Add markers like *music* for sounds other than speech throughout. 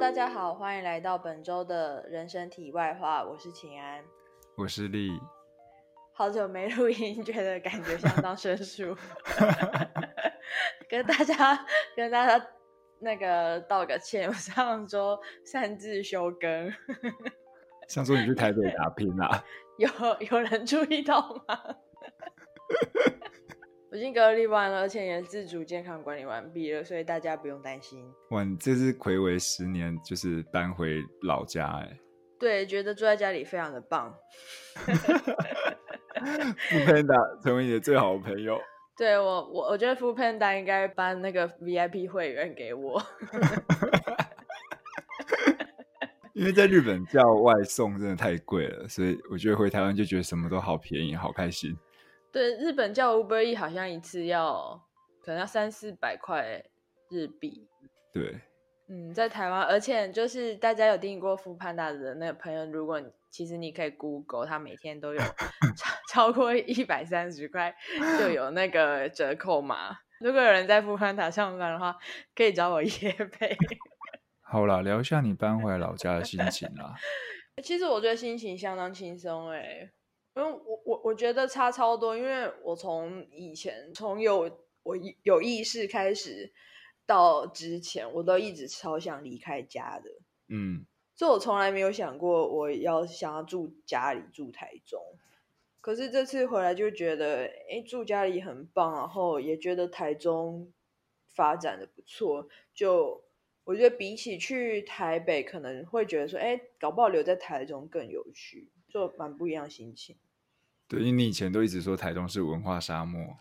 大家好，欢迎来到本周的人生题外话。我是秦安，我是丽。好久没录音，觉得感觉相当生疏。*laughs* 跟大家跟大家那个道个歉，我上周擅自休更。上周你去台北打拼啊？*laughs* 有有人注意到吗？*laughs* 我已经隔离完了，而且也自主健康管理完毕了，所以大家不用担心。哇，你这是暌违十年，就是搬回老家哎。对，觉得住在家里非常的棒。*laughs* Foodpanda 成为你的最好的朋友。*laughs* 对我，我我觉得 Foodpanda 应该颁那个 VIP 会员给我。*laughs* 因为在日本叫外送真的太贵了，所以我觉得回台湾就觉得什么都好便宜，好开心。对，日本叫 Uber Eats 好像一次要可能要三四百块日币。对，嗯，在台湾，而且就是大家有订过 Foodpanda 的那个朋友，如果其实你可以 Google，他每天都有 *laughs* 超超过一百三十块就有那个折扣码。如果有人在 Foodpanda 上班的话，可以找我业配。*laughs* 好啦，聊一下你搬回老家的心情啦。*laughs* 其实我觉得心情相当轻松哎、欸。因为我我我觉得差超多，因为我从以前从有我有意识开始到之前，我都一直超想离开家的，嗯，所以我从来没有想过我要想要住家里住台中，可是这次回来就觉得，哎，住家里很棒，然后也觉得台中发展的不错，就我觉得比起去台北，可能会觉得说，哎，搞不好留在台中更有趣。就蛮不一样的心情。对，因为你以前都一直说台中是文化沙漠。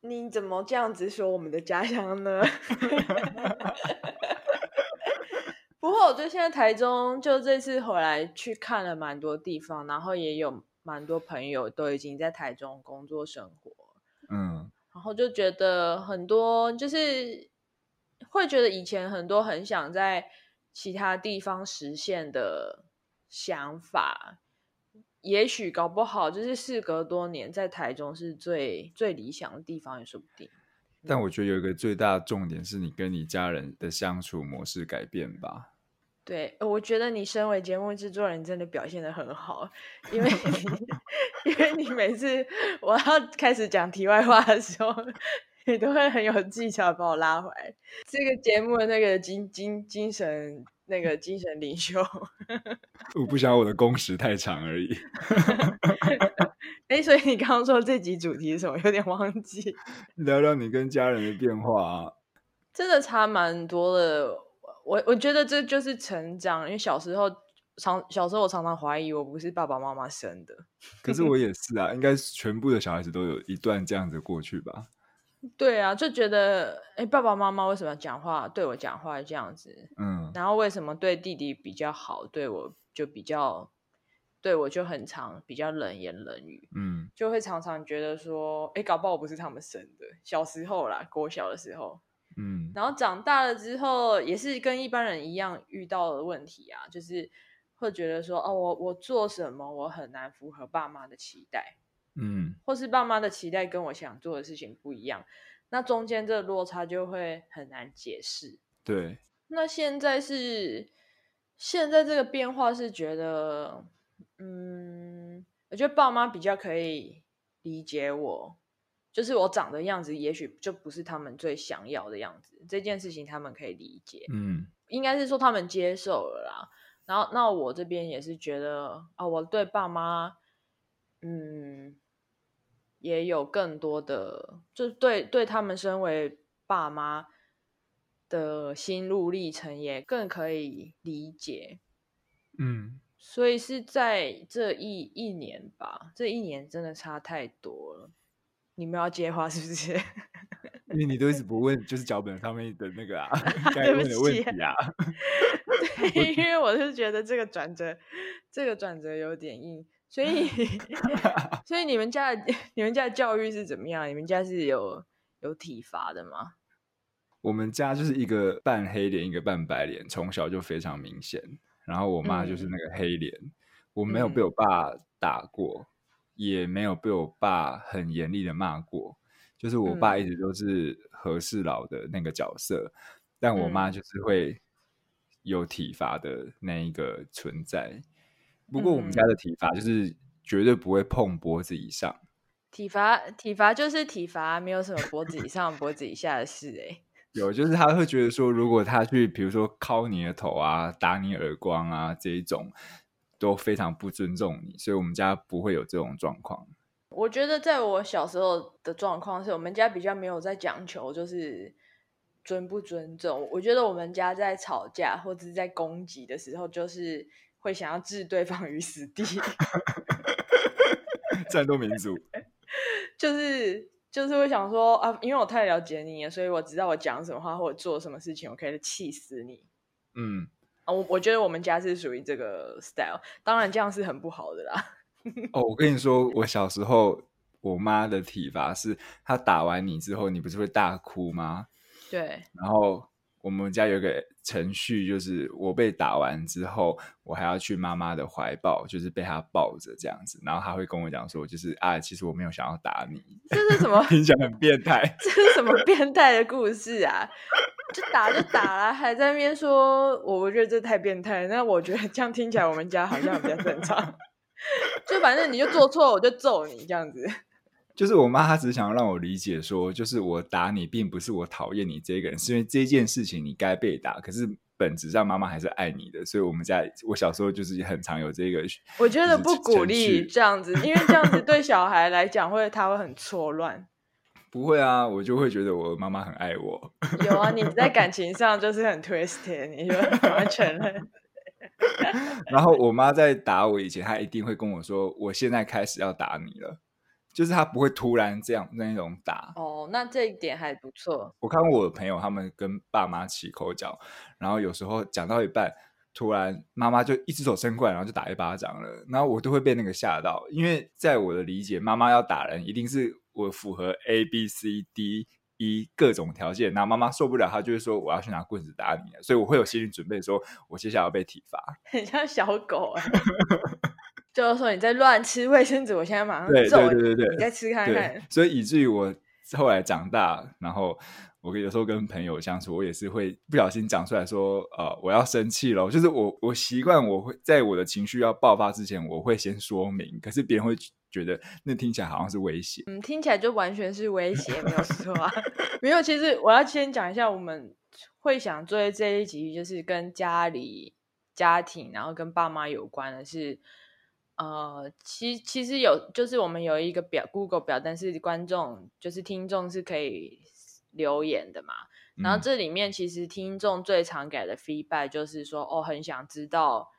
你怎么这样子说我们的家乡呢？*laughs* 不过我觉得现在台中就这次回来去看了蛮多地方，然后也有蛮多朋友都已经在台中工作生活。嗯，然后就觉得很多就是会觉得以前很多很想在其他地方实现的。想法，也许搞不好就是事隔多年，在台中是最最理想的地方也说不定。但我觉得有一个最大的重点是你跟你家人的相处模式改变吧。对，我觉得你身为节目制作人真的表现的很好，因为你 *laughs* 因为你每次我要开始讲题外话的时候，你都会很有技巧把我拉回来。这个节目的那个精精精神。那个精神领袖，我不想我的工时太长而已。*laughs* 哎，所以你刚刚说这集主题是什么？有点忘记。*laughs* 聊聊你跟家人的变化啊。真的差蛮多的。我我觉得这就是成长，因为小时候常小时候我常常怀疑我不是爸爸妈妈生的。可是我也是啊，应该全部的小孩子都有一段这样子过去吧。对啊，就觉得哎，爸爸妈妈为什么讲话对我讲话这样子？嗯，然后为什么对弟弟比较好，对我就比较，对我就很常比较冷言冷语，嗯，就会常常觉得说，哎，搞不好我不是他们生的。小时候啦，国小的时候，嗯，然后长大了之后，也是跟一般人一样遇到的问题啊，就是会觉得说，哦，我我做什么，我很难符合爸妈的期待。嗯，或是爸妈的期待跟我想做的事情不一样，那中间这个落差就会很难解释。对，那现在是现在这个变化是觉得，嗯，我觉得爸妈比较可以理解我，就是我长的样子，也许就不是他们最想要的样子，这件事情他们可以理解。嗯，应该是说他们接受了啦。然后，那我这边也是觉得啊，我对爸妈，嗯。也有更多的，就是对对他们身为爸妈的心路历程也更可以理解，嗯，所以是在这一一年吧，这一年真的差太多了。你们要接话是不是？*laughs* 因为你都一直不问，就是脚本上面的那个啊，*laughs* 该问的问题啊。*laughs* 对，因为我是觉得这个转折，这个转折有点硬。所以，*laughs* 所以你们家的你们家的教育是怎么样？你们家是有有体罚的吗？我们家就是一个半黑脸，一个半白脸，从小就非常明显。然后我妈就是那个黑脸，嗯、我没有被我爸打过，嗯、也没有被我爸很严厉的骂过。就是我爸一直都是和事佬的那个角色，嗯、但我妈就是会有体罚的那一个存在。不过我们家的体罚就是绝对不会碰脖子以上。嗯、体罚体罚就是体罚，没有什么脖子以上、脖子以下的事哎。*laughs* 有，就是他会觉得说，如果他去，比如说敲你的头啊、打你耳光啊这一种，都非常不尊重你，所以我们家不会有这种状况。我觉得在我小时候的状况是我们家比较没有在讲求，就是尊不尊重。我觉得我们家在吵架或者是在攻击的时候，就是会想要置对方于死地，*laughs* 战斗民族，*laughs* 就是。就是会想说啊，因为我太了解你了，所以我知道我讲什么话或者做什么事情，我可以气死你。嗯，啊，我我觉得我们家是属于这个 style，当然这样是很不好的啦。*laughs* 哦，我跟你说，我小时候我妈的体罚是，她打完你之后，你不是会大哭吗？对，然后。我们家有个程序，就是我被打完之后，我还要去妈妈的怀抱，就是被她抱着这样子，然后她会跟我讲说，就是啊，其实我没有想要打你。这是什么？*laughs* 听起来很变态。这是什么变态的故事啊？就打就打了，还在那边说，我我觉得这太变态。那我觉得这样听起来，我们家好像比较正常。*laughs* 就反正你就做错，我就揍你这样子。就是我妈，她只是想要让我理解说，就是我打你，并不是我讨厌你这个人，是因为这件事情你该被打。可是本质上，妈妈还是爱你的。所以我们家，我小时候就是很常有这个。我觉得不鼓励这样子，因为这样子对小孩来讲会，他会很错乱。*laughs* 不会啊，我就会觉得我妈妈很爱我。有啊，你 *laughs* 在感情上就是很 twisted，你就完全。*laughs* 然后我妈在打我以前，她一定会跟我说：“我现在开始要打你了。”就是他不会突然这样那种打哦，那这一点还不错。我看过我的朋友，他们跟爸妈起口角，然后有时候讲到一半，突然妈妈就一只手伸过来，然后就打一巴掌了，然后我都会被那个吓到，因为在我的理解，妈妈要打人，一定是我符合 A B C D E 各种条件，然后妈妈受不了，她就会说我要去拿棍子打你，所以我会有心理准备，说我接下来要被体罚，*laughs* 很像小狗啊。就是说你在乱吃卫生纸，我现在马上揍你。对对对对对，你再吃看看。所以以至于我后来长大，然后我有时候跟朋友相处，我也是会不小心讲出来说，呃，我要生气了。就是我我习惯我会在我的情绪要爆发之前，我会先说明，可是别人会觉得那听起来好像是威胁。嗯，听起来就完全是威胁，没有错啊。*laughs* *laughs* 没有，其实我要先讲一下，我们会想做这一集，就是跟家里、家庭，然后跟爸妈有关的是。呃，其其实有，就是我们有一个表，Google 表，但是观众就是听众是可以留言的嘛。然后这里面其实听众最常给的 feedback 就是说，哦，很想知道，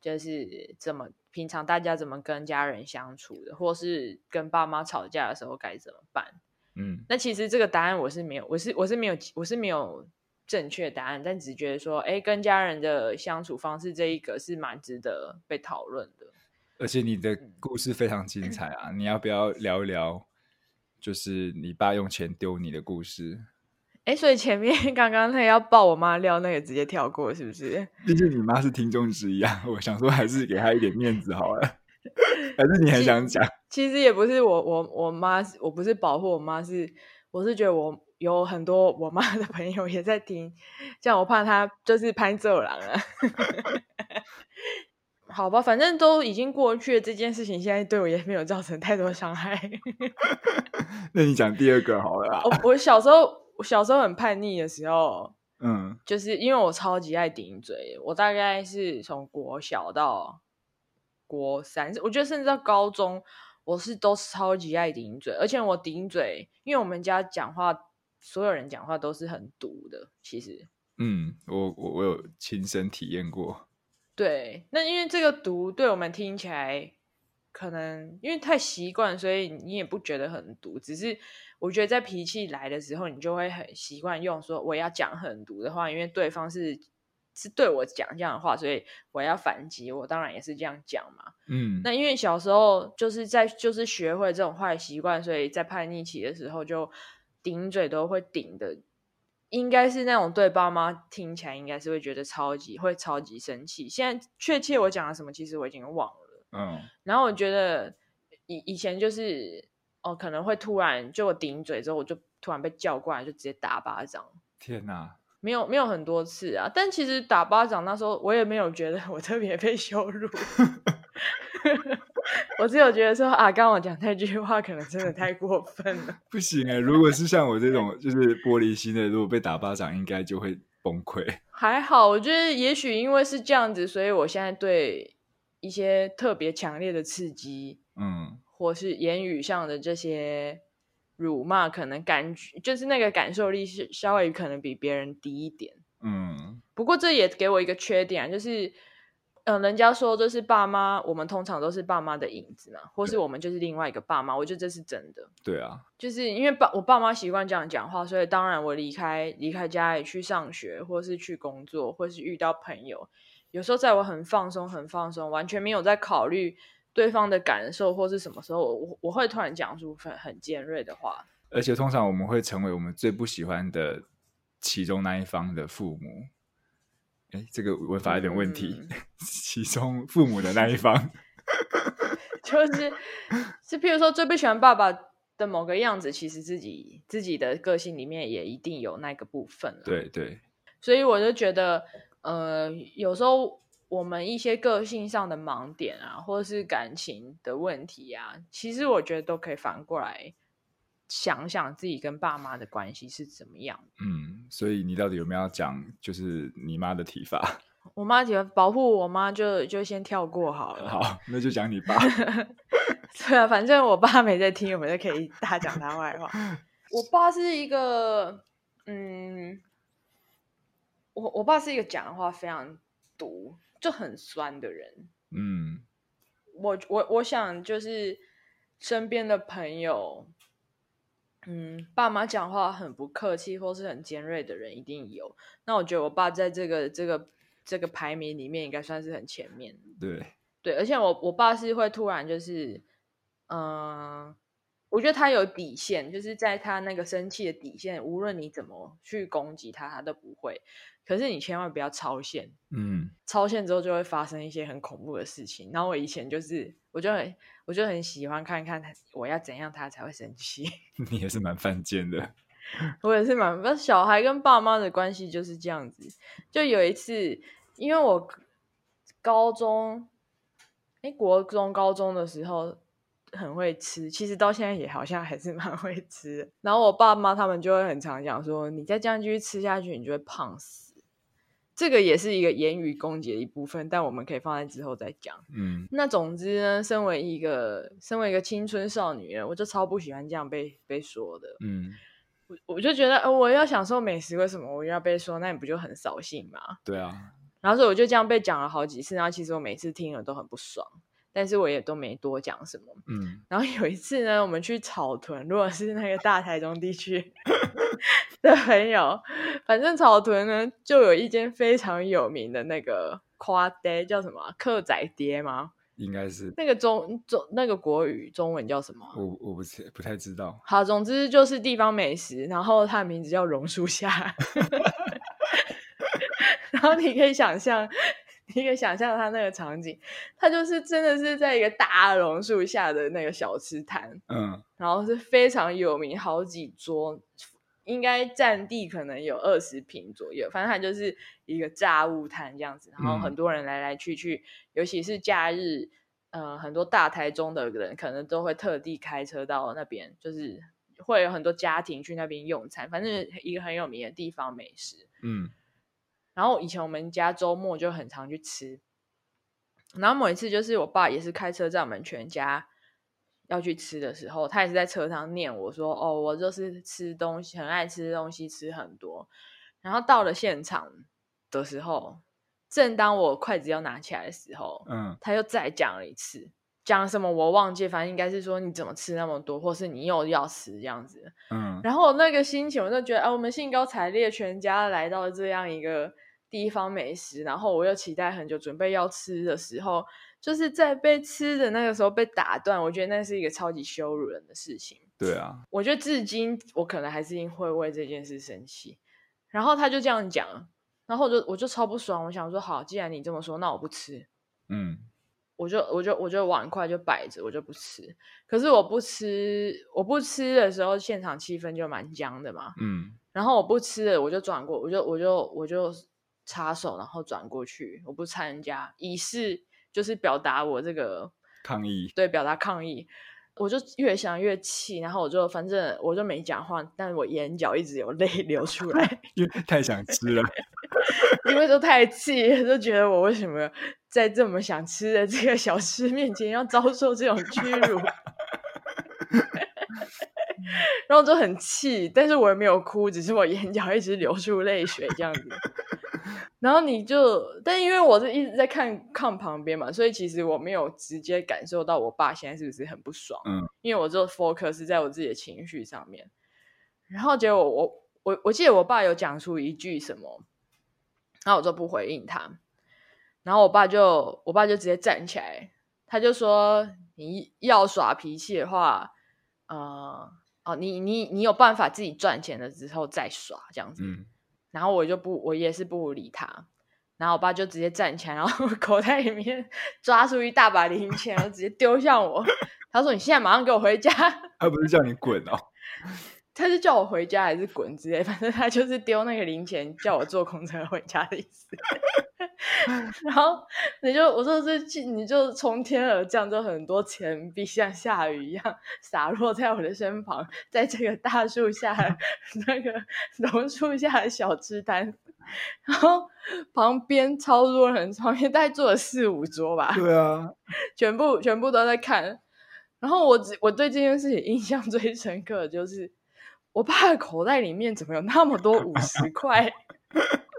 就是怎么平常大家怎么跟家人相处的，或是跟爸妈吵架的时候该怎么办。嗯，那其实这个答案我是没有，我是我是没有，我是没有正确答案，但只觉得说，哎，跟家人的相处方式这一个是蛮值得被讨论的。而且你的故事非常精彩啊！你要不要聊一聊，就是你爸用钱丢你的故事？哎，所以前面 *laughs* 刚刚那个要爆我妈料那个直接跳过，是不是？毕竟你妈是听众之一啊，*laughs* 我想说还是给她一点面子好了。*laughs* 还是你很想讲？其实也不是我我我妈，我不是保护我妈，是我是觉得我有很多我妈的朋友也在听，这样我怕她就是拍走了。好吧，反正都已经过去了，这件事情现在对我也没有造成太多伤害。*laughs* 那你讲第二个好了。我我小时候，我小时候很叛逆的时候，嗯，就是因为我超级爱顶嘴。我大概是从国小到国三，我觉得甚至到高中，我是都超级爱顶嘴。而且我顶嘴，因为我们家讲话，所有人讲话都是很毒的。其实，嗯，我我我有亲身体验过。对，那因为这个毒对我们听起来可能因为太习惯，所以你也不觉得很毒。只是我觉得在脾气来的时候，你就会很习惯用说我要讲很毒的话，因为对方是是对我讲这样的话，所以我要反击，我当然也是这样讲嘛。嗯，那因为小时候就是在就是学会这种坏习惯，所以在叛逆期的时候就顶嘴都会顶的。应该是那种对爸妈听起来应该是会觉得超级会超级生气。现在确切我讲了什么，其实我已经忘了。嗯，然后我觉得以以前就是哦，可能会突然就我顶嘴之后，我就突然被叫过来，就直接打巴掌。天哪！没有没有很多次啊。但其实打巴掌那时候，我也没有觉得我特别被羞辱。*laughs* 我只有觉得说啊，刚刚我讲那句话可能真的太过分了。不行哎、欸，如果是像我这种就是玻璃心的，如果被打巴掌，应该就会崩溃。*laughs* 还好，我觉得也许因为是这样子，所以我现在对一些特别强烈的刺激，嗯，或是言语上的这些辱骂，可能感觉就是那个感受力是稍微可能比别人低一点。嗯，不过这也给我一个缺点，就是。嗯，人家说就是爸妈，我们通常都是爸妈的影子嘛，或是我们就是另外一个爸妈。我觉得这是真的。对啊，就是因为爸我爸妈习惯这样讲话，所以当然我离开离开家里去上学，或是去工作，或是遇到朋友，有时候在我很放松、很放松，完全没有在考虑对方的感受或是什么时候，我我会突然讲出很很尖锐的话。而且通常我们会成为我们最不喜欢的其中那一方的父母。哎，这个文法有点问题。嗯、*laughs* 其中父母的那一方，*laughs* 就是是，譬如说最不喜欢爸爸的某个样子，其实自己自己的个性里面也一定有那个部分。对对，所以我就觉得，呃，有时候我们一些个性上的盲点啊，或者是感情的问题啊，其实我觉得都可以反过来。想想自己跟爸妈的关系是怎么样。嗯，所以你到底有没有讲，就是你妈的体罚？*laughs* 我妈体罚保护我妈，就就先跳过好了。好，那就讲你爸。*laughs* 对啊，反正我爸没在听，我们就可以大讲他坏话。我爸是一个，嗯，我我爸是一个讲的话非常毒，就很酸的人。嗯，我我我想就是身边的朋友。嗯，爸妈讲话很不客气或是很尖锐的人一定有。那我觉得我爸在这个这个这个排名里面应该算是很前面。对对，而且我我爸是会突然就是，嗯、呃，我觉得他有底线，就是在他那个生气的底线，无论你怎么去攻击他，他都不会。可是你千万不要超限，嗯，超限之后就会发生一些很恐怖的事情。然后我以前就是，我就很。我就很喜欢看看他，我要怎样他才会生气。*laughs* 你也是蛮犯贱的，*laughs* 我也是蛮……小孩跟爸妈的关系就是这样子。就有一次，因为我高中，哎，国中、高中的时候很会吃，其实到现在也好像还是蛮会吃。然后我爸妈他们就会很常讲说：“你再这样继续吃下去，你就会胖死。”这个也是一个言语攻击的一部分，但我们可以放在之后再讲。嗯，那总之呢，身为一个身为一个青春少女人，我就超不喜欢这样被被说的。嗯，我我就觉得，呃，我要享受美食，为什么我要被说？那你不就很扫兴吗？对啊。然后所以我就这样被讲了好几次，然后其实我每次听了都很不爽。但是我也都没多讲什么，嗯。然后有一次呢，我们去草屯，如果是那个大台中地区的朋友，反正草屯呢就有一间非常有名的那个夸爹，叫什么客仔爹吗？应该是那个中中那个国语中文叫什么？我我不不太知道。好，总之就是地方美食，然后它的名字叫榕树下，*laughs* 然后你可以想象。你可以想象他那个场景，他就是真的是在一个大榕树下的那个小吃摊，嗯，然后是非常有名，好几桌，应该占地可能有二十坪左右，反正他就是一个炸物摊这样子，然后很多人来来去去，尤其是假日，呃，很多大台中的人可能都会特地开车到那边，就是会有很多家庭去那边用餐，反正一个很有名的地方美食，嗯。然后以前我们家周末就很常去吃，然后某一次就是我爸也是开车载我们全家要去吃的时候，他也是在车上念我说：“哦，我就是吃东西很爱吃东西，吃很多。”然后到了现场的时候，正当我筷子要拿起来的时候，嗯，他又再讲了一次，讲什么我忘记，反正应该是说你怎么吃那么多，或是你又要吃这样子，嗯。然后那个心情我就觉得，啊，我们兴高采烈全家来到这样一个。地方美食，然后我又期待很久，准备要吃的时候，就是在被吃的那个时候被打断，我觉得那是一个超级羞辱人的事情。对啊，我觉得至今我可能还是会为这件事生气。然后他就这样讲，然后我就我就超不爽，我想说好，既然你这么说，那我不吃。嗯，我就我就我就碗筷就摆着，我就不吃。可是我不吃，我不吃的时候，现场气氛就蛮僵的嘛。嗯，然后我不吃了，我就转过，我就我就我就插手，然后转过去，我不参加，以示就是表达我这个抗议，对，表达抗议。我就越想越气，然后我就反正我就没讲话，但是我眼角一直有泪 *laughs* 流出来，因为太想吃了，*laughs* 因为都太气，就觉得我为什么在这么想吃的这个小吃面前要遭受这种屈辱，然后就很气，但是我也没有哭，只是我眼角一直流出泪水这样子。然后你就，但因为我是一直在看看旁边嘛，所以其实我没有直接感受到我爸现在是不是很不爽。嗯，因为我就 focus 在我自己的情绪上面。然后结果我我我记得我爸有讲出一句什么，然后我就不回应他。然后我爸就我爸就直接站起来，他就说：“你要耍脾气的话，呃哦，你你你有办法自己赚钱了之后再耍这样子。”嗯。然后我就不，我也是不理他。然后我爸就直接站起来，然后 *laughs* 口袋里面抓出一大把零钱，然后直接丢向我。他说：“你现在马上给我回家。*laughs* ”他不是叫你滚哦，他是叫我回家还是滚之类，反正他就是丢那个零钱，叫我坐公车回家的意思。*laughs* 然后你就我说这你就从天而降，就很多钱币像下雨一样洒落在我的身旁，在这个大树下 *laughs* 那个榕树下的小吃摊，然后旁边超多人，旁边大概坐了四五桌吧。对啊，全部全部都在看。然后我只我对这件事情印象最深刻的就是，我爸的口袋里面怎么有那么多五十块？*laughs*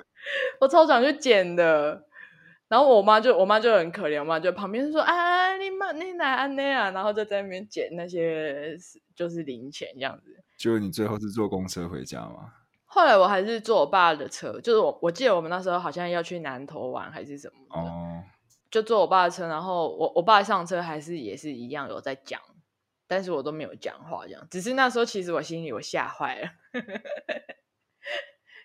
我超想去捡的。然后我妈就我妈就很可怜嘛，就旁边说啊，你妈你哪那啊，然后就在那边捡那些就是零钱这样子。就你最后是坐公车回家吗？后来我还是坐我爸的车，就是我我记得我们那时候好像要去南投玩还是什么的哦，就坐我爸的车，然后我我爸上车还是也是一样有在讲，但是我都没有讲话这样，只是那时候其实我心里我吓坏了。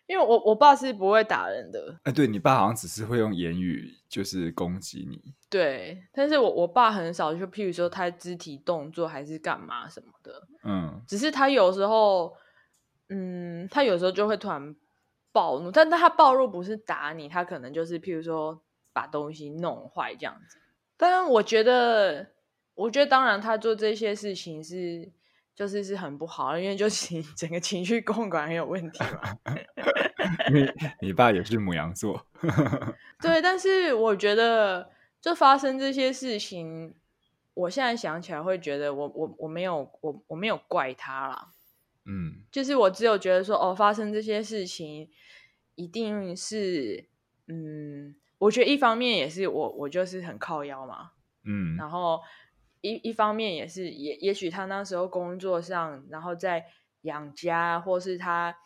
因为我我爸是不会打人的，哎，对，你爸好像只是会用言语就是攻击你，对，但是我我爸很少，就譬如说他肢体动作还是干嘛什么的，嗯，只是他有时候，嗯，他有时候就会突然暴怒，但但他暴怒不是打你，他可能就是譬如说把东西弄坏这样子。但我觉得，我觉得当然他做这些事情是。就是是很不好，因为就 *laughs* 情整个情绪共管很有问题嘛。你你爸也是母羊座，*laughs* 对，但是我觉得就发生这些事情，我现在想起来会觉得我我我没有我我没有怪他啦，嗯，就是我只有觉得说哦，发生这些事情一定是嗯，我觉得一方面也是我我就是很靠腰嘛，嗯，然后。一一方面也是，也也许他那时候工作上，然后在养家，或是他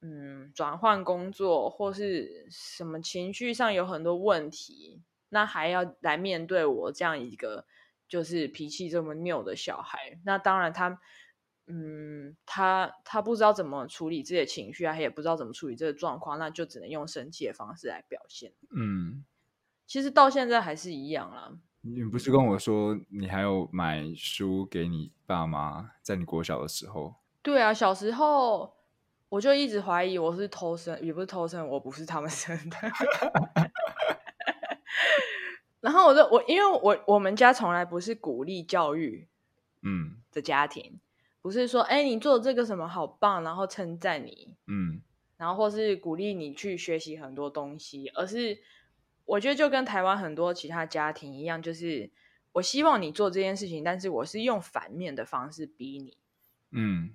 嗯转换工作，或是什么情绪上有很多问题，那还要来面对我这样一个就是脾气这么拗的小孩。那当然他嗯他他不知道怎么处理自己的情绪啊，他也不知道怎么处理这个状况，那就只能用生气的方式来表现。嗯，其实到现在还是一样啦。你不是跟我说你还有买书给你爸妈，在你国小的时候？对啊，小时候我就一直怀疑我是偷生，也不是偷生，我不是他们生的。*laughs* 然后我就我因为我我们家从来不是鼓励教育，嗯的家庭，嗯、不是说哎你做这个什么好棒，然后称赞你，嗯，然后或是鼓励你去学习很多东西，而是。我觉得就跟台湾很多其他家庭一样，就是我希望你做这件事情，但是我是用反面的方式逼你，嗯，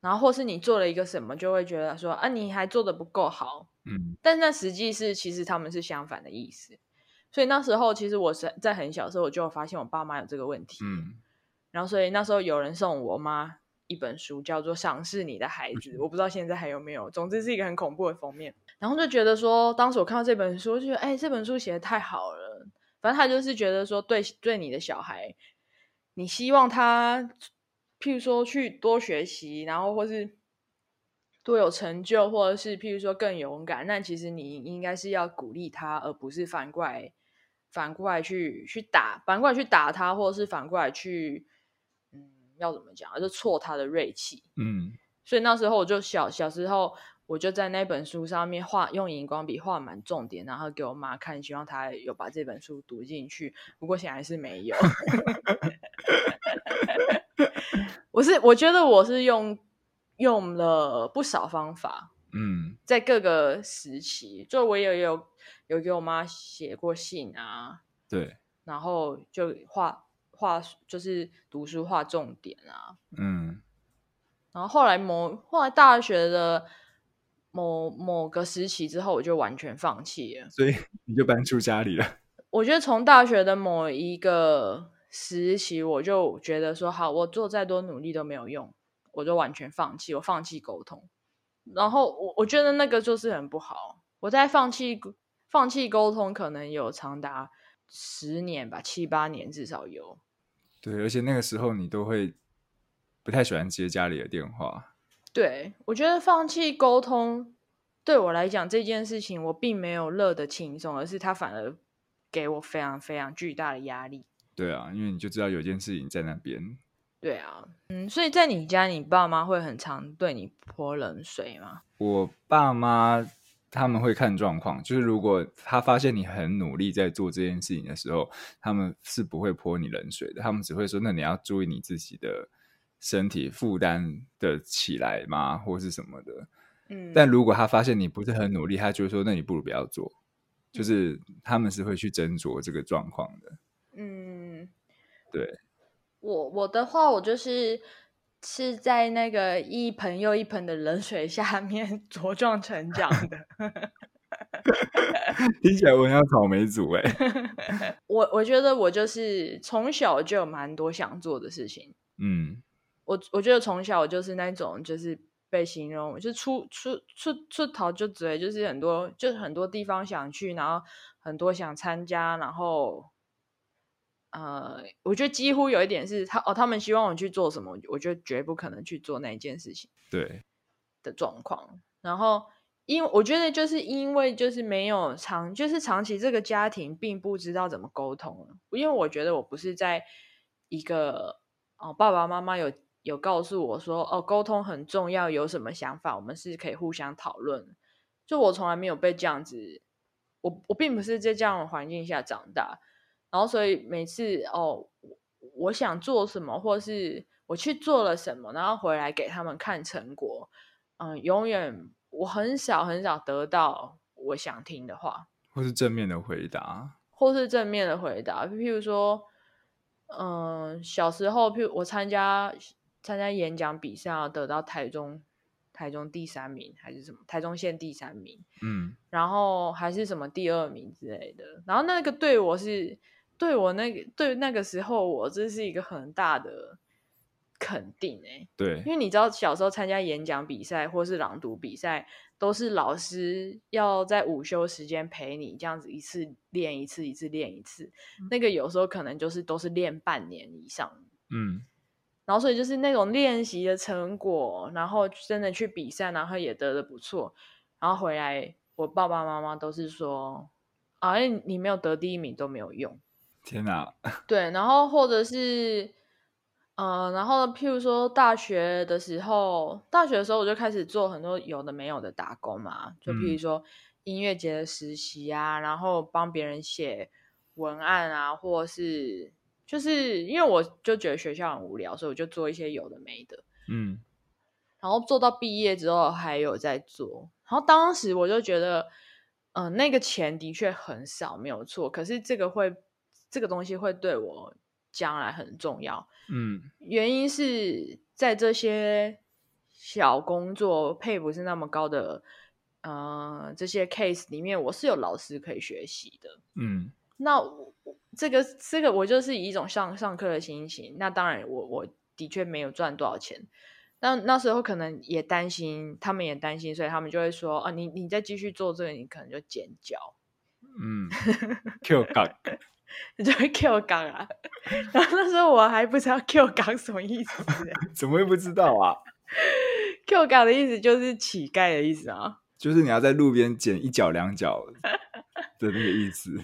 然后或是你做了一个什么，就会觉得说啊，你还做的不够好，嗯，但那实际是其实他们是相反的意思，所以那时候其实我是在很小的时候我就发现我爸妈有这个问题，嗯，然后所以那时候有人送我妈一本书，叫做《赏识你的孩子》，*laughs* 我不知道现在还有没有，总之是一个很恐怖的封面。然后就觉得说，当时我看到这本书，就觉得哎，这本书写的太好了。反正他就是觉得说，对对你的小孩，你希望他，譬如说去多学习，然后或是多有成就，或者是譬如说更勇敢。那其实你应该是要鼓励他，而不是反过来反过来去去打，反过来去打他，或者是反过来去，嗯，要怎么讲，就挫他的锐气。嗯，所以那时候我就小小时候，我就在那本书上面画，用荧光笔画满重点，然后给我妈看，希望她有把这本书读进去。不过显然是没有。*laughs* 我是我觉得我是用用了不少方法。嗯，在各个时期，就我也有有给我妈写过信啊，对，然后就画画，就是读书画重点啊，嗯，然后后来某后来大学的某某个时期之后，我就完全放弃了，所以你就搬出家里了。*laughs* 我觉得从大学的某一个时期，我就觉得说，好，我做再多努力都没有用，我就完全放弃，我放弃沟通。然后我我觉得那个就是很不好。我在放弃放弃沟通，可能有长达十年吧，七八年至少有。对，而且那个时候你都会不太喜欢接家里的电话。对，我觉得放弃沟通对我来讲这件事情，我并没有乐得轻松，而是他反而给我非常非常巨大的压力。对啊，因为你就知道有件事情在那边。对啊，嗯，所以在你家，你爸妈会很常对你泼冷水吗？我爸妈他们会看状况，就是如果他发现你很努力在做这件事情的时候，他们是不会泼你冷水的，他们只会说：“那你要注意你自己的身体负担的起来吗？或是什么的。”嗯，但如果他发现你不是很努力，他就会说：“那你不如不要做。”就是他们是会去斟酌这个状况的。嗯，对。我我的话，我就是是在那个一盆又一盆的冷水下面 *laughs* 茁壮成长的。*laughs* 听起来我像草莓族哎。*laughs* 我我觉得我就是从小就有蛮多想做的事情。嗯，我我觉得从小我就是那种就是被形容就出出出出逃就嘴，就是很多就是很多地方想去，然后很多想参加，然后。呃，我觉得几乎有一点是他哦，他们希望我去做什么，我就绝不可能去做那一件事情。对的状况，然后因为我觉得就是因为就是没有长，就是长期这个家庭并不知道怎么沟通，因为我觉得我不是在一个哦，爸爸妈妈有有告诉我说哦，沟通很重要，有什么想法我们是可以互相讨论。就我从来没有被这样子，我我并不是在这样的环境下长大。然后，所以每次哦，我想做什么，或是我去做了什么，然后回来给他们看成果，嗯，永远我很少很少得到我想听的话，或是正面的回答，或是正面的回答。譬如说，嗯，小时候，譬如我参加参加演讲比赛，得到台中台中第三名，还是什么台中县第三名，嗯，然后还是什么第二名之类的。然后那个对我是。对我那个对那个时候，我这是一个很大的肯定哎。对，因为你知道，小时候参加演讲比赛或是朗读比赛，都是老师要在午休时间陪你这样子一次练一次，一次练一次。嗯、那个有时候可能就是都是练半年以上。嗯，然后所以就是那种练习的成果，然后真的去比赛，然后也得的不错，然后回来，我爸爸妈妈都是说啊，你没有得第一名都没有用。天哪！*laughs* 对，然后或者是，嗯、呃，然后譬如说大学的时候，大学的时候我就开始做很多有的没有的打工嘛，就譬如说音乐节的实习啊，嗯、然后帮别人写文案啊，或是就是因为我就觉得学校很无聊，所以我就做一些有的没的，嗯，然后做到毕业之后还有在做，然后当时我就觉得，嗯、呃，那个钱的确很少，没有错，可是这个会。这个东西会对我将来很重要，嗯，原因是在这些小工作配不是那么高的，呃，这些 case 里面，我是有老师可以学习的，嗯，那这个这个我就是以一种上上课的心情，那当然我我的确没有赚多少钱，那那时候可能也担心，他们也担心，所以他们就会说啊，你你再继续做这个，你可能就剪脚，嗯，Q 杠。*laughs* 你就会 Q 杠啊，*laughs* 然后那时候我还不知道 Q 杠什么意思，*laughs* 怎么会不知道啊？Q 杠的意思就是乞丐的意思啊，就是你要在路边捡一脚两脚的那个意思。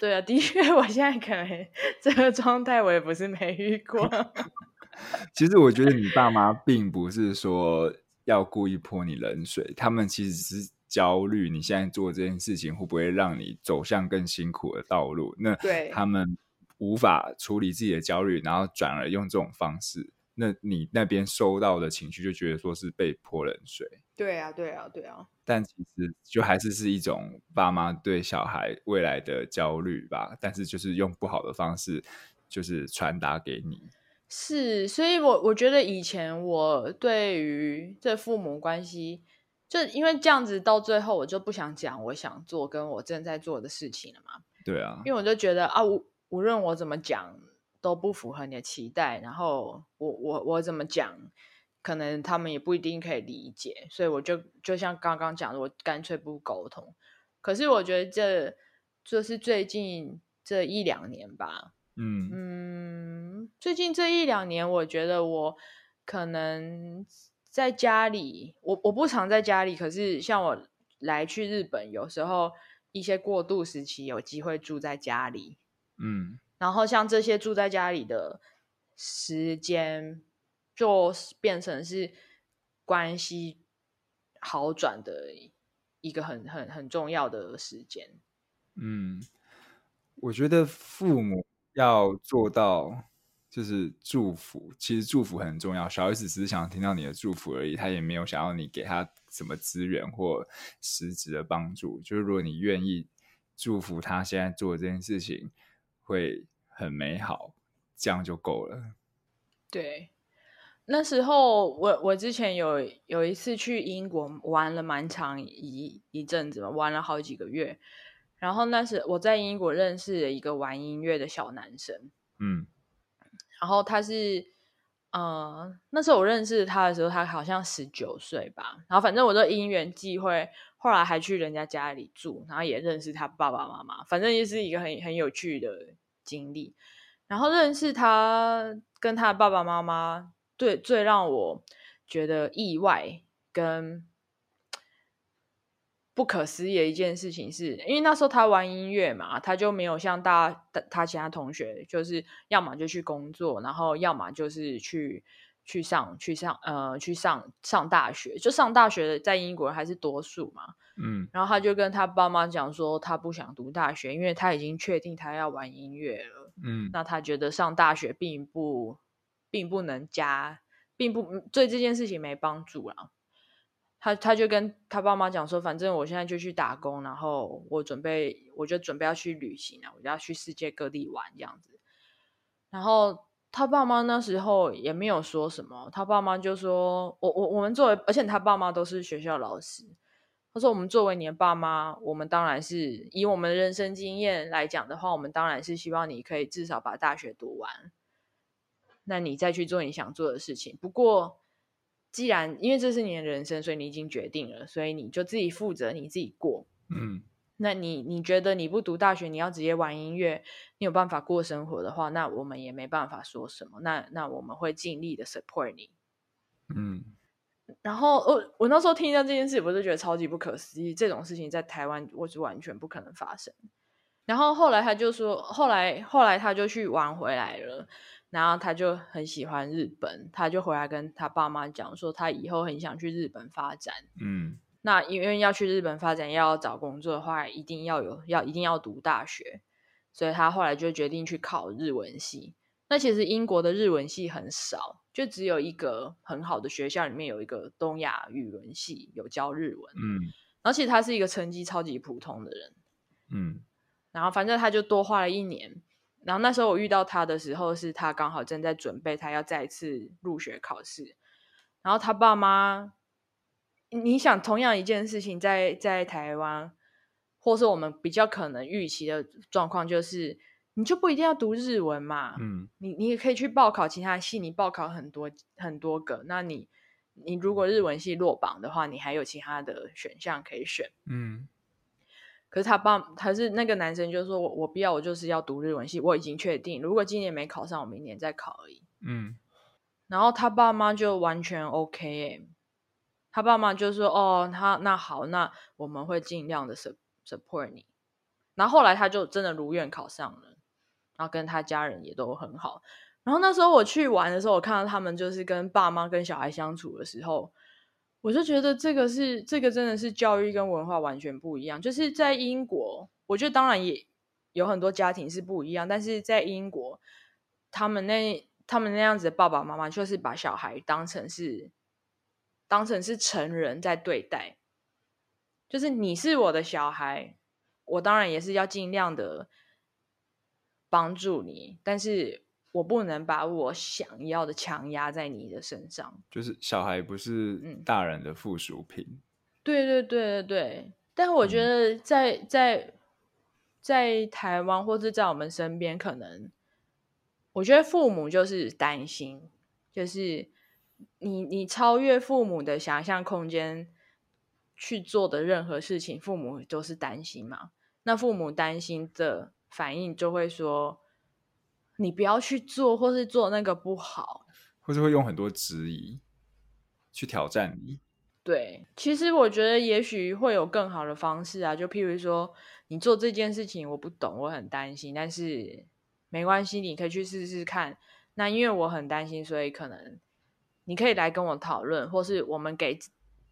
对啊，的确，*laughs* 我现在可能这个状态，我也不是没遇过。*laughs* 其实我觉得你爸妈并不是说要故意泼你冷水，他们其实是焦虑你现在做这件事情会不会让你走向更辛苦的道路。那对他们无法处理自己的焦虑，然后转而用这种方式，那你那边收到的情绪就觉得说是被泼冷水。对啊，对啊，对啊。但其实就还是是一种爸妈对小孩未来的焦虑吧，但是就是用不好的方式，就是传达给你。是，所以我我觉得以前我对于这父母关系，就因为这样子，到最后我就不想讲我想做跟我正在做的事情了嘛。对啊，因为我就觉得啊，无无论我怎么讲都不符合你的期待，然后我我我怎么讲，可能他们也不一定可以理解，所以我就就像刚刚讲的，我干脆不沟通。可是我觉得这就是最近这一两年吧。嗯嗯，最近这一两年，我觉得我可能在家里，我我不常在家里，可是像我来去日本，有时候一些过渡时期有机会住在家里，嗯，然后像这些住在家里的时间，就变成是关系好转的一个很很很重要的时间。嗯，我觉得父母。要做到就是祝福，其实祝福很重要。小孩子只是想听到你的祝福而已，他也没有想要你给他什么资源或实质的帮助。就是如果你愿意祝福他现在做的这件事情会很美好，这样就够了。对，那时候我我之前有有一次去英国玩了蛮长一一阵子嘛，玩了好几个月。然后那时我在英国认识了一个玩音乐的小男生，嗯，然后他是，呃，那时候我认识他的时候，他好像十九岁吧。然后反正我都因缘际会，后来还去人家家里住，然后也认识他爸爸妈妈，反正也是一个很很有趣的经历。然后认识他跟他爸爸妈妈，对，最让我觉得意外跟。不可思议的一件事情是，因为那时候他玩音乐嘛，他就没有像大他其他同学，就是要么就去工作，然后要么就是去去上去上呃去上上大学，就上大学的在英国还是多数嘛，嗯，然后他就跟他爸妈讲说，他不想读大学，因为他已经确定他要玩音乐了，嗯，那他觉得上大学并不并不能加，并不对这件事情没帮助了。他他就跟他爸妈讲说，反正我现在就去打工，然后我准备，我就准备要去旅行了，我就要去世界各地玩这样子。然后他爸妈那时候也没有说什么，他爸妈就说，我我我们作为，而且他爸妈都是学校老师，他说我们作为你的爸妈，我们当然是以我们的人生经验来讲的话，我们当然是希望你可以至少把大学读完，那你再去做你想做的事情。不过。既然因为这是你的人生，所以你已经决定了，所以你就自己负责，你自己过。嗯，那你你觉得你不读大学，你要直接玩音乐，你有办法过生活的话，那我们也没办法说什么。那那我们会尽力的 support 你。嗯，然后我我那时候听到这件事，我就觉得超级不可思议，这种事情在台湾我是完全不可能发生。然后后来他就说，后来后来他就去玩回来了。然后他就很喜欢日本，他就回来跟他爸妈讲说，他以后很想去日本发展。嗯，那因为要去日本发展，要找工作的话，一定要有要一定要读大学，所以他后来就决定去考日文系。那其实英国的日文系很少，就只有一个很好的学校里面有一个东亚语文系有教日文。嗯，然后其实他是一个成绩超级普通的人。嗯，然后反正他就多花了一年。然后那时候我遇到他的时候，是他刚好正在准备，他要再次入学考试。然后他爸妈，你想同样一件事情在，在在台湾，或是我们比较可能预期的状况，就是你就不一定要读日文嘛。嗯，你你也可以去报考其他系，你报考很多很多个。那你你如果日文系落榜的话，你还有其他的选项可以选。嗯。可是他爸，他是那个男生，就说我我不要，我就是要读日文系，我已经确定，如果今年没考上，我明年再考而已。嗯，然后他爸妈就完全 OK 耶，他爸妈就说哦，他那好，那我们会尽量的 support 你。然后后来他就真的如愿考上了，然后跟他家人也都很好。然后那时候我去玩的时候，我看到他们就是跟爸妈跟小孩相处的时候，我就觉得这个是这个真的是教育跟文化完全不一样。就是在英国，我觉得当然也有很多家庭是不一样，但是在英国，他们那他们那样子的爸爸妈妈就是把小孩当成是当成是成人在对待，就是你是我的小孩，我当然也是要尽量的帮助你，但是。我不能把我想要的强压在你的身上，就是小孩不是大人的附属品。嗯、对对对对对，但我觉得在、嗯、在在台湾或是在我们身边，可能我觉得父母就是担心，就是你你超越父母的想象空间去做的任何事情，父母都是担心嘛。那父母担心的反应就会说。你不要去做，或是做那个不好，或是会用很多质疑去挑战你。对，其实我觉得也许会有更好的方式啊，就譬如说，你做这件事情我不懂，我很担心，但是没关系，你可以去试试看。那因为我很担心，所以可能你可以来跟我讨论，或是我们给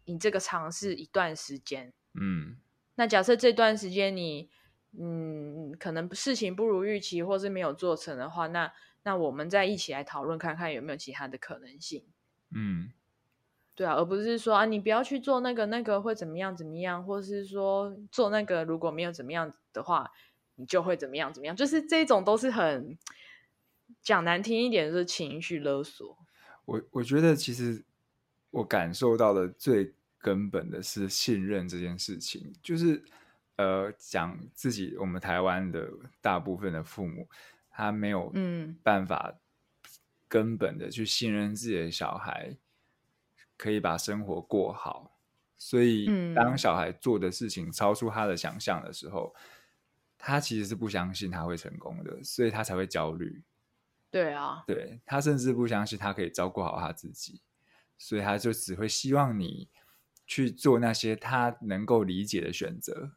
你这个尝试一段时间。嗯，那假设这段时间你。嗯，可能事情不如预期，或是没有做成的话，那那我们再一起来讨论看看有没有其他的可能性。嗯，对啊，而不是说啊，你不要去做那个，那个会怎么样怎么样，或是说做那个如果没有怎么样的话，你就会怎么样怎么样，就是这种都是很讲难听一点，就是情绪勒索。我我觉得其实我感受到的最根本的是信任这件事情，就是。呃，讲自己，我们台湾的大部分的父母，他没有办法根本的去信任自己的小孩，可以把生活过好。所以，当小孩做的事情超出他的想象的时候，他其实是不相信他会成功的，所以他才会焦虑。对啊，对，他甚至不相信他可以照顾好他自己，所以他就只会希望你去做那些他能够理解的选择。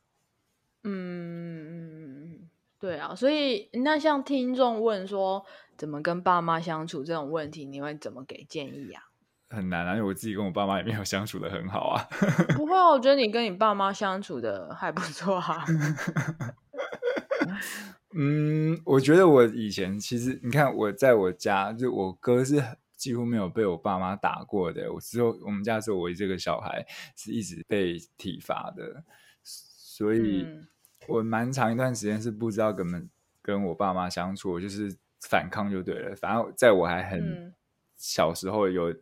嗯，对啊，所以那像听众问说怎么跟爸妈相处这种问题，你会怎么给建议啊？很难啊，因为我自己跟我爸妈也没有相处的很好啊。*laughs* 不会啊，我觉得你跟你爸妈相处的还不错啊。*laughs* 嗯，我觉得我以前其实，你看我在我家，就我哥是几乎没有被我爸妈打过的。我只有我们家只有我这个小孩是一直被体罚的。所以，我蛮长一段时间是不知道怎么跟我爸妈相处，就是反抗就对了。反正在我还很小时候，有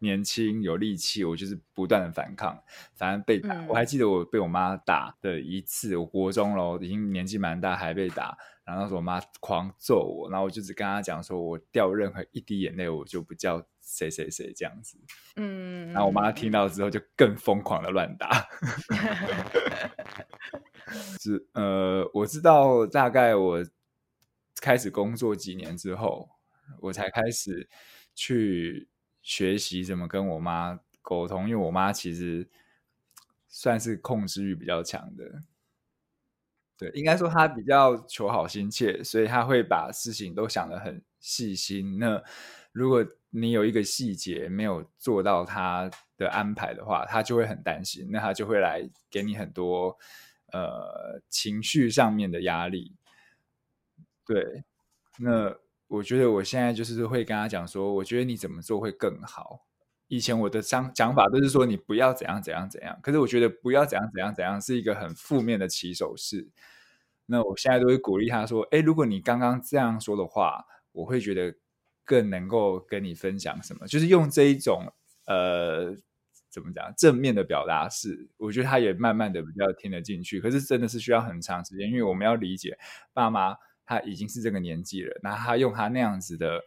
年轻有力气，我就是不断的反抗。反正被打，我还记得我被我妈打的一次，我国中了，已经年纪蛮大，还被打。然后那时候我妈狂揍我，然后我就只跟她讲说，我掉任何一滴眼泪，我就不叫谁谁谁这样子。嗯，然后我妈听到之后就更疯狂的乱打。*laughs* 是呃，我知道大概我开始工作几年之后，我才开始去学习怎么跟我妈沟通，因为我妈其实算是控制欲比较强的。对，应该说他比较求好心切，所以他会把事情都想得很细心。那如果你有一个细节没有做到他的安排的话，他就会很担心，那他就会来给你很多呃情绪上面的压力。对，那我觉得我现在就是会跟他讲说，我觉得你怎么做会更好。以前我的讲讲法都是说你不要怎样怎样怎样，可是我觉得不要怎样怎样怎样是一个很负面的起手式。那我现在都会鼓励他说：“哎，如果你刚刚这样说的话，我会觉得更能够跟你分享什么，就是用这一种呃怎么讲正面的表达式，我觉得他也慢慢的比较听得进去。可是真的是需要很长时间，因为我们要理解爸妈他已经是这个年纪了，那他用他那样子的。”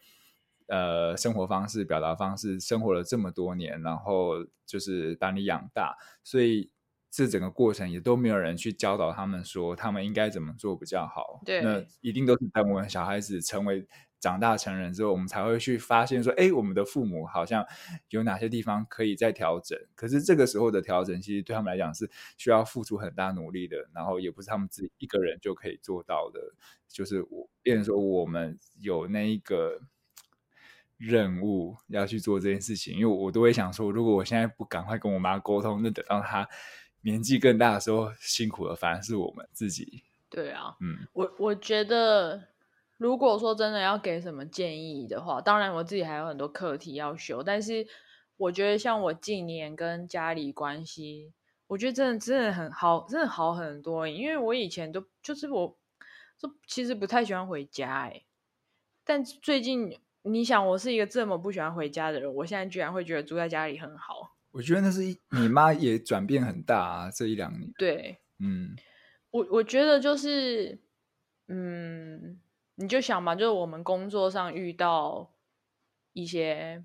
呃，生活方式、表达方式，生活了这么多年，然后就是把你养大，所以这整个过程也都没有人去教导他们说他们应该怎么做比较好。对，那一定都是等我们小孩子成为长大成人之后，我们才会去发现说，哎，我们的父母好像有哪些地方可以再调整。可是这个时候的调整，其实对他们来讲是需要付出很大努力的，然后也不是他们自己一个人就可以做到的。就是我，变成说我们有那一个任务要去做这件事情，因为我都会想说，如果我现在不赶快跟我妈沟通，那等到她年纪更大的时候，辛苦的反而是我们自己。对啊，嗯，我我觉得，如果说真的要给什么建议的话，当然我自己还有很多课题要修，但是我觉得像我近年跟家里关系，我觉得真的真的很好，真的好很多。因为我以前都就是我，就其实不太喜欢回家，哎，但最近你想，我是一个这么不喜欢回家的人，我现在居然会觉得住在家里很好。我觉得那是一你妈也转变很大啊，这一两年。对，嗯。我我觉得就是，嗯，你就想嘛，就是我们工作上遇到一些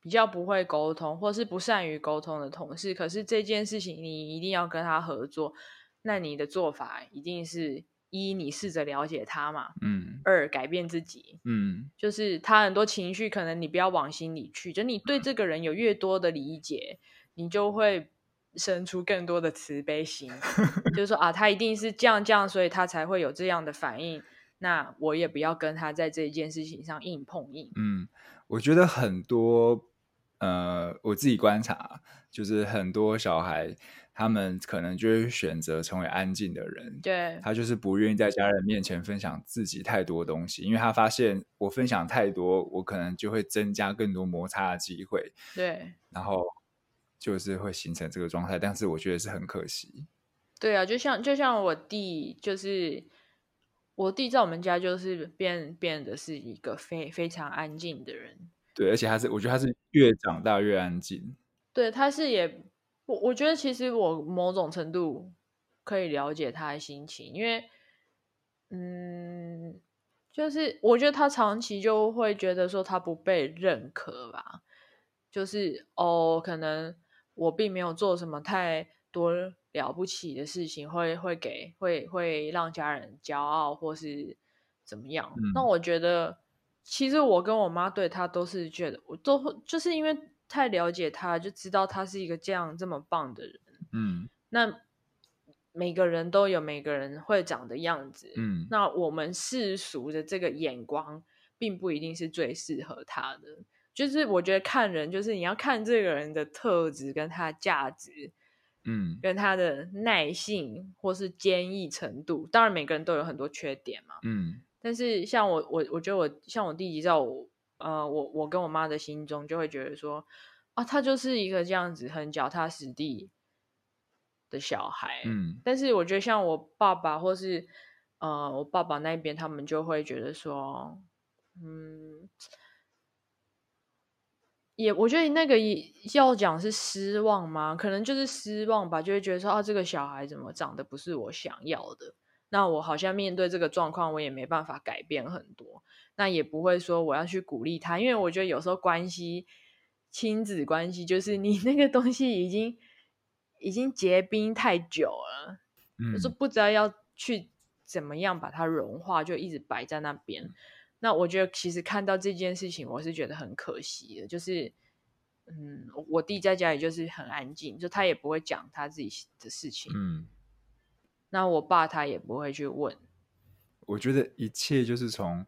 比较不会沟通或是不善于沟通的同事，可是这件事情你一定要跟他合作，那你的做法一定是一，你试着了解他嘛，嗯，二，改变自己，嗯，就是他很多情绪可能你不要往心里去，就你对这个人有越多的理解，你就会。生出更多的慈悲心，就是说啊，他一定是这样这样，所以他才会有这样的反应。那我也不要跟他在这一件事情上硬碰硬。嗯，我觉得很多呃，我自己观察，就是很多小孩，他们可能就会选择成为安静的人。对，他就是不愿意在家人面前分享自己太多东西，因为他发现我分享太多，我可能就会增加更多摩擦的机会。对，然后。就是会形成这个状态，但是我觉得是很可惜。对啊，就像就像我弟，就是我弟在我们家就是变变得是一个非非常安静的人。对，而且他是，我觉得他是越长大越安静。对，他是也，我我觉得其实我某种程度可以了解他的心情，因为，嗯，就是我觉得他长期就会觉得说他不被认可吧，就是哦，可能。我并没有做什么太多了不起的事情，会会给会会让家人骄傲或是怎么样？嗯、那我觉得，其实我跟我妈对他都是觉得，我都就是因为太了解他，就知道他是一个这样这么棒的人。嗯，那每个人都有每个人会长的样子。嗯，那我们世俗的这个眼光，并不一定是最适合他的。就是我觉得看人，就是你要看这个人的特质跟他的价值，嗯，跟他的耐性或是坚毅程度。当然每个人都有很多缺点嘛，嗯。但是像我，我我觉得我像我弟弟，在我呃，我我跟我妈的心中就会觉得说，啊，他就是一个这样子很脚踏实地的小孩，嗯。但是我觉得像我爸爸或是呃我爸爸那边，他们就会觉得说，嗯。也，我觉得那个要讲是失望吗？可能就是失望吧，就会觉得说啊，这个小孩怎么长得不是我想要的？那我好像面对这个状况，我也没办法改变很多。那也不会说我要去鼓励他，因为我觉得有时候关系，亲子关系就是你那个东西已经已经结冰太久了，嗯，就是不知道要去怎么样把它融化，就一直摆在那边。那我觉得，其实看到这件事情，我是觉得很可惜的。就是，嗯，我弟在家里就是很安静，就他也不会讲他自己的事情。嗯，那我爸他也不会去问。我觉得一切就是从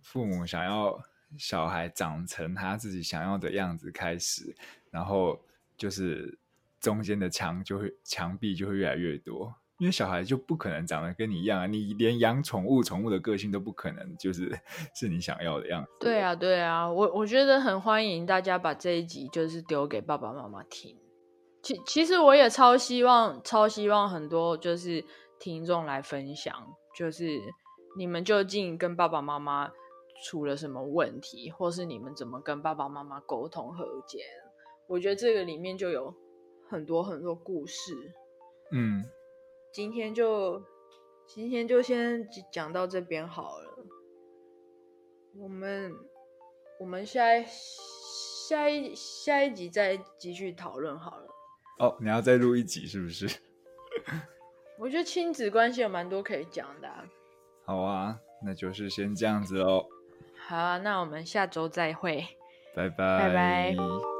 父母想要小孩长成他自己想要的样子开始，然后就是中间的墙就会墙壁就会越来越多。因为小孩就不可能长得跟你一样啊，你连养宠物，宠物的个性都不可能就是 *laughs* 是你想要的样子。对啊，对啊，我我觉得很欢迎大家把这一集就是丢给爸爸妈妈听。其其实我也超希望，超希望很多就是听众来分享，就是你们究竟跟爸爸妈妈出了什么问题，或是你们怎么跟爸爸妈妈沟通和解。我觉得这个里面就有很多很多故事。嗯。今天就今天就先讲到这边好了。我们我们下一下一下一集再继续讨论好了。哦，你要再录一集是不是？*laughs* 我觉得亲子关系有蛮多可以讲的啊。好啊，那就是先这样子喽。好，那我们下周再会，拜拜，拜拜。